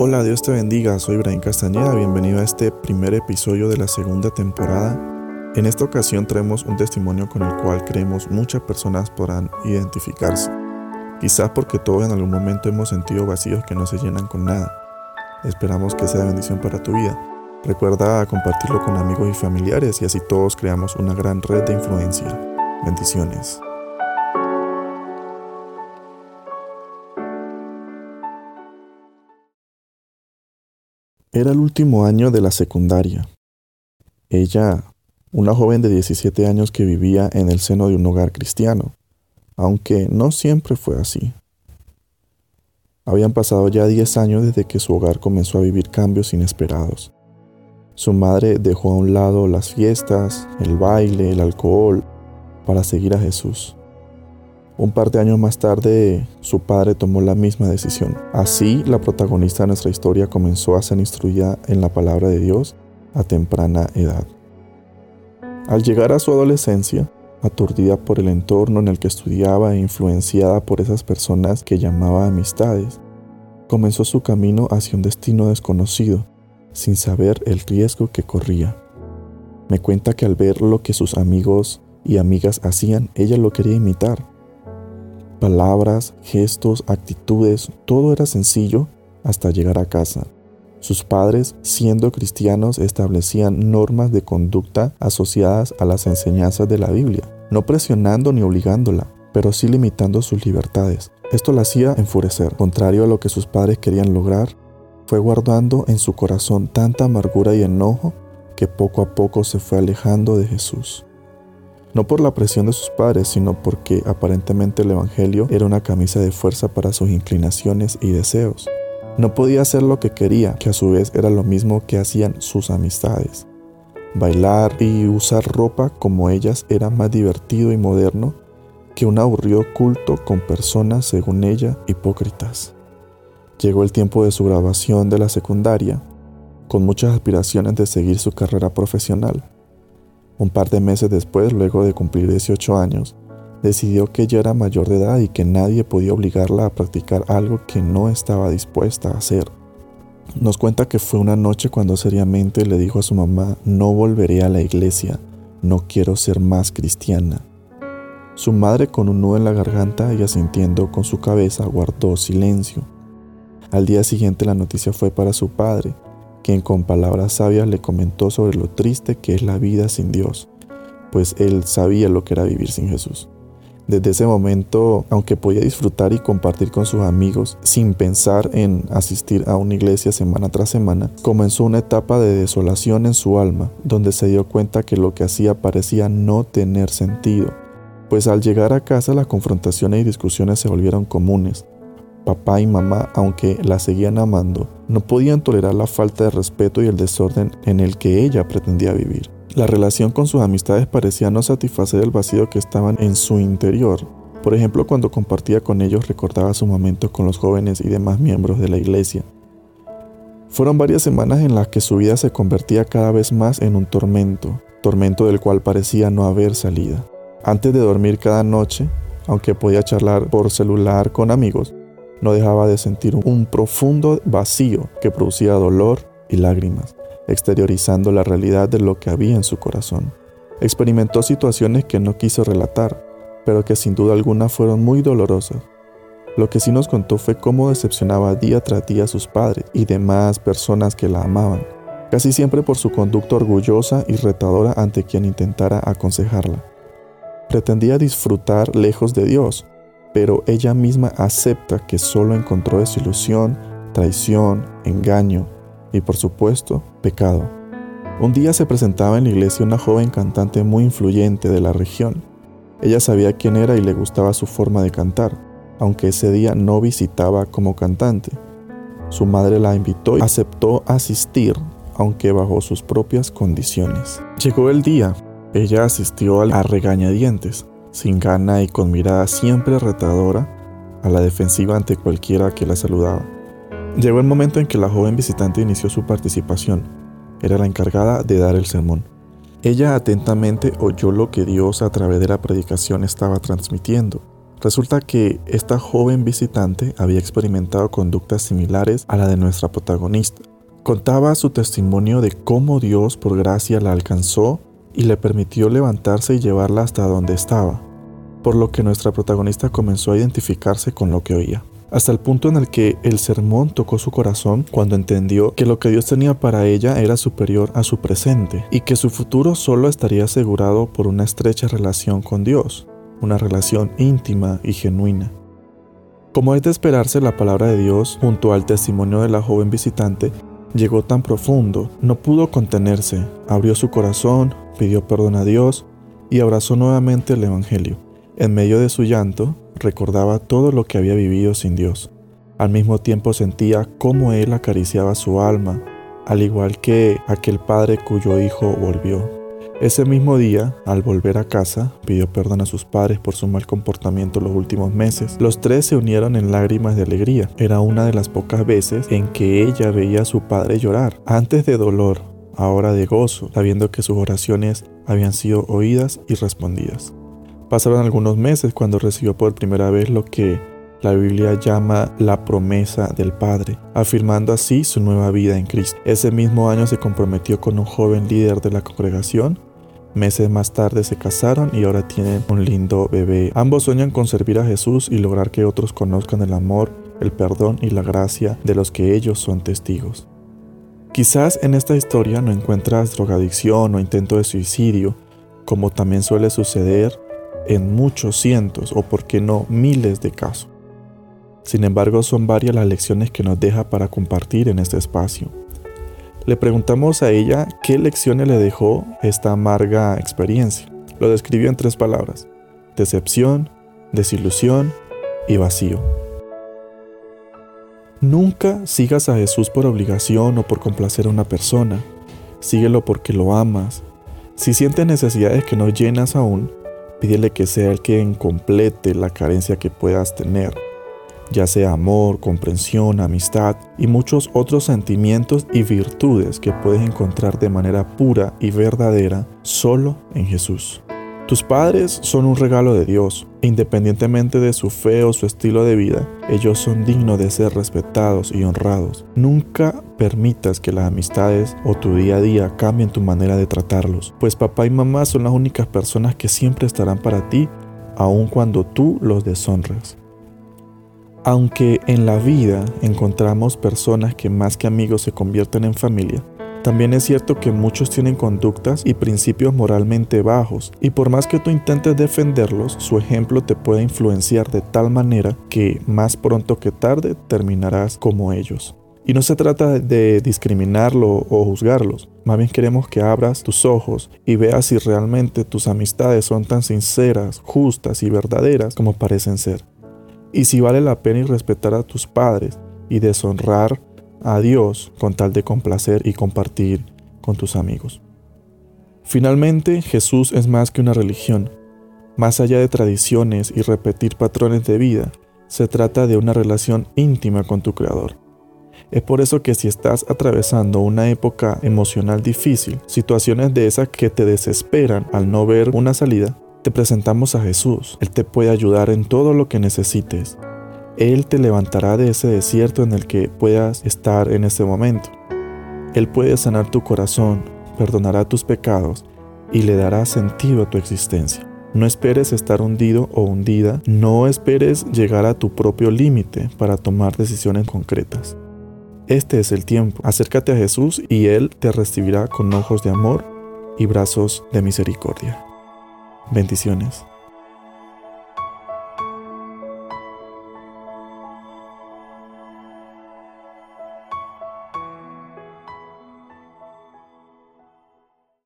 Hola, Dios te bendiga, soy Brian Castañeda, bienvenido a este primer episodio de la segunda temporada. En esta ocasión traemos un testimonio con el cual creemos muchas personas podrán identificarse. Quizás porque todos en algún momento hemos sentido vacíos que no se llenan con nada. Esperamos que sea bendición para tu vida. Recuerda compartirlo con amigos y familiares y así todos creamos una gran red de influencia. Bendiciones. Era el último año de la secundaria. Ella, una joven de 17 años que vivía en el seno de un hogar cristiano, aunque no siempre fue así. Habían pasado ya 10 años desde que su hogar comenzó a vivir cambios inesperados. Su madre dejó a un lado las fiestas, el baile, el alcohol, para seguir a Jesús. Un par de años más tarde, su padre tomó la misma decisión. Así, la protagonista de nuestra historia comenzó a ser instruida en la palabra de Dios a temprana edad. Al llegar a su adolescencia, aturdida por el entorno en el que estudiaba e influenciada por esas personas que llamaba amistades, comenzó su camino hacia un destino desconocido, sin saber el riesgo que corría. Me cuenta que al ver lo que sus amigos y amigas hacían, ella lo quería imitar Palabras, gestos, actitudes, todo era sencillo hasta llegar a casa. Sus padres, siendo cristianos, establecían normas de conducta asociadas a las enseñanzas de la Biblia, no presionando ni obligándola, pero sí limitando sus libertades. Esto la hacía enfurecer. Contrario a lo que sus padres querían lograr, fue guardando en su corazón tanta amargura y enojo que poco a poco se fue alejando de Jesús no por la presión de sus padres, sino porque aparentemente el Evangelio era una camisa de fuerza para sus inclinaciones y deseos. No podía hacer lo que quería, que a su vez era lo mismo que hacían sus amistades. Bailar y usar ropa como ellas era más divertido y moderno que un aburrido culto con personas, según ella, hipócritas. Llegó el tiempo de su grabación de la secundaria, con muchas aspiraciones de seguir su carrera profesional. Un par de meses después, luego de cumplir 18 años, decidió que ella era mayor de edad y que nadie podía obligarla a practicar algo que no estaba dispuesta a hacer. Nos cuenta que fue una noche cuando seriamente le dijo a su mamá, no volveré a la iglesia, no quiero ser más cristiana. Su madre con un nudo en la garganta y asintiendo con su cabeza guardó silencio. Al día siguiente la noticia fue para su padre, quien con palabras sabias le comentó sobre lo triste que es la vida sin Dios, pues él sabía lo que era vivir sin Jesús. Desde ese momento, aunque podía disfrutar y compartir con sus amigos sin pensar en asistir a una iglesia semana tras semana, comenzó una etapa de desolación en su alma, donde se dio cuenta que lo que hacía parecía no tener sentido, pues al llegar a casa las confrontaciones y discusiones se volvieron comunes, papá y mamá, aunque la seguían amando, no podían tolerar la falta de respeto y el desorden en el que ella pretendía vivir. La relación con sus amistades parecía no satisfacer el vacío que estaban en su interior. Por ejemplo, cuando compartía con ellos recordaba sus momentos con los jóvenes y demás miembros de la iglesia. Fueron varias semanas en las que su vida se convertía cada vez más en un tormento, tormento del cual parecía no haber salida. Antes de dormir cada noche, aunque podía charlar por celular con amigos, no dejaba de sentir un profundo vacío que producía dolor y lágrimas, exteriorizando la realidad de lo que había en su corazón. Experimentó situaciones que no quiso relatar, pero que sin duda alguna fueron muy dolorosas. Lo que sí nos contó fue cómo decepcionaba día tras día a sus padres y demás personas que la amaban, casi siempre por su conducta orgullosa y retadora ante quien intentara aconsejarla. Pretendía disfrutar lejos de Dios, pero ella misma acepta que solo encontró desilusión, traición, engaño y por supuesto pecado. Un día se presentaba en la iglesia una joven cantante muy influyente de la región. Ella sabía quién era y le gustaba su forma de cantar, aunque ese día no visitaba como cantante. Su madre la invitó y aceptó asistir, aunque bajo sus propias condiciones. Llegó el día. Ella asistió a regañadientes, sin gana y con mirada siempre retadora, a la defensiva ante cualquiera que la saludaba. Llegó el momento en que la joven visitante inició su participación. Era la encargada de dar el sermón. Ella atentamente oyó lo que Dios a través de la predicación estaba transmitiendo. Resulta que esta joven visitante había experimentado conductas similares a la de nuestra protagonista. Contaba su testimonio de cómo Dios por gracia la alcanzó y le permitió levantarse y llevarla hasta donde estaba, por lo que nuestra protagonista comenzó a identificarse con lo que oía hasta el punto en el que el sermón tocó su corazón cuando entendió que lo que Dios tenía para ella era superior a su presente y que su futuro solo estaría asegurado por una estrecha relación con Dios una relación íntima y genuina. Como es de esperarse, la palabra de Dios, junto al testimonio de la joven visitante, llegó tan profundo, no pudo contenerse, abrió su corazón, pidió perdón a Dios y abrazó nuevamente el Evangelio. En medio de su llanto, recordaba todo lo que había vivido sin Dios. Al mismo tiempo sentía cómo Él acariciaba su alma, al igual que aquel padre cuyo hijo volvió. Ese mismo día, al volver a casa, pidió perdón a sus padres por su mal comportamiento los últimos meses. Los tres se unieron en lágrimas de alegría. Era una de las pocas veces en que ella veía a su padre llorar, antes de dolor, ahora de gozo, sabiendo que sus oraciones habían sido oídas y respondidas. Pasaron algunos meses cuando recibió por primera vez lo que la Biblia llama la promesa del Padre, afirmando así su nueva vida en Cristo. Ese mismo año se comprometió con un joven líder de la congregación Meses más tarde se casaron y ahora tienen un lindo bebé. Ambos sueñan con servir a Jesús y lograr que otros conozcan el amor, el perdón y la gracia de los que ellos son testigos. Quizás en esta historia no encuentras drogadicción o intento de suicidio, como también suele suceder en muchos cientos o por qué no miles de casos. Sin embargo, son varias las lecciones que nos deja para compartir en este espacio. Le preguntamos a ella qué lecciones le dejó esta amarga experiencia. Lo describió en tres palabras. Decepción, desilusión y vacío. Nunca sigas a Jesús por obligación o por complacer a una persona. Síguelo porque lo amas. Si sientes necesidades que no llenas aún, pídele que sea el que complete la carencia que puedas tener ya sea amor, comprensión, amistad y muchos otros sentimientos y virtudes que puedes encontrar de manera pura y verdadera solo en Jesús. Tus padres son un regalo de Dios. Independientemente de su fe o su estilo de vida, ellos son dignos de ser respetados y honrados. Nunca permitas que las amistades o tu día a día cambien tu manera de tratarlos, pues papá y mamá son las únicas personas que siempre estarán para ti, aun cuando tú los deshonres. Aunque en la vida encontramos personas que más que amigos se convierten en familia, también es cierto que muchos tienen conductas y principios moralmente bajos, y por más que tú intentes defenderlos, su ejemplo te puede influenciar de tal manera que más pronto que tarde terminarás como ellos. Y no se trata de discriminarlo o juzgarlos, más bien queremos que abras tus ojos y veas si realmente tus amistades son tan sinceras, justas y verdaderas como parecen ser y si vale la pena respetar a tus padres y deshonrar a Dios con tal de complacer y compartir con tus amigos. Finalmente, Jesús es más que una religión. Más allá de tradiciones y repetir patrones de vida, se trata de una relación íntima con tu Creador. Es por eso que si estás atravesando una época emocional difícil, situaciones de esas que te desesperan al no ver una salida, te presentamos a Jesús. Él te puede ayudar en todo lo que necesites. Él te levantará de ese desierto en el que puedas estar en ese momento. Él puede sanar tu corazón, perdonará tus pecados y le dará sentido a tu existencia. No esperes estar hundido o hundida, no esperes llegar a tu propio límite para tomar decisiones concretas. Este es el tiempo. Acércate a Jesús y Él te recibirá con ojos de amor y brazos de misericordia. Bendiciones.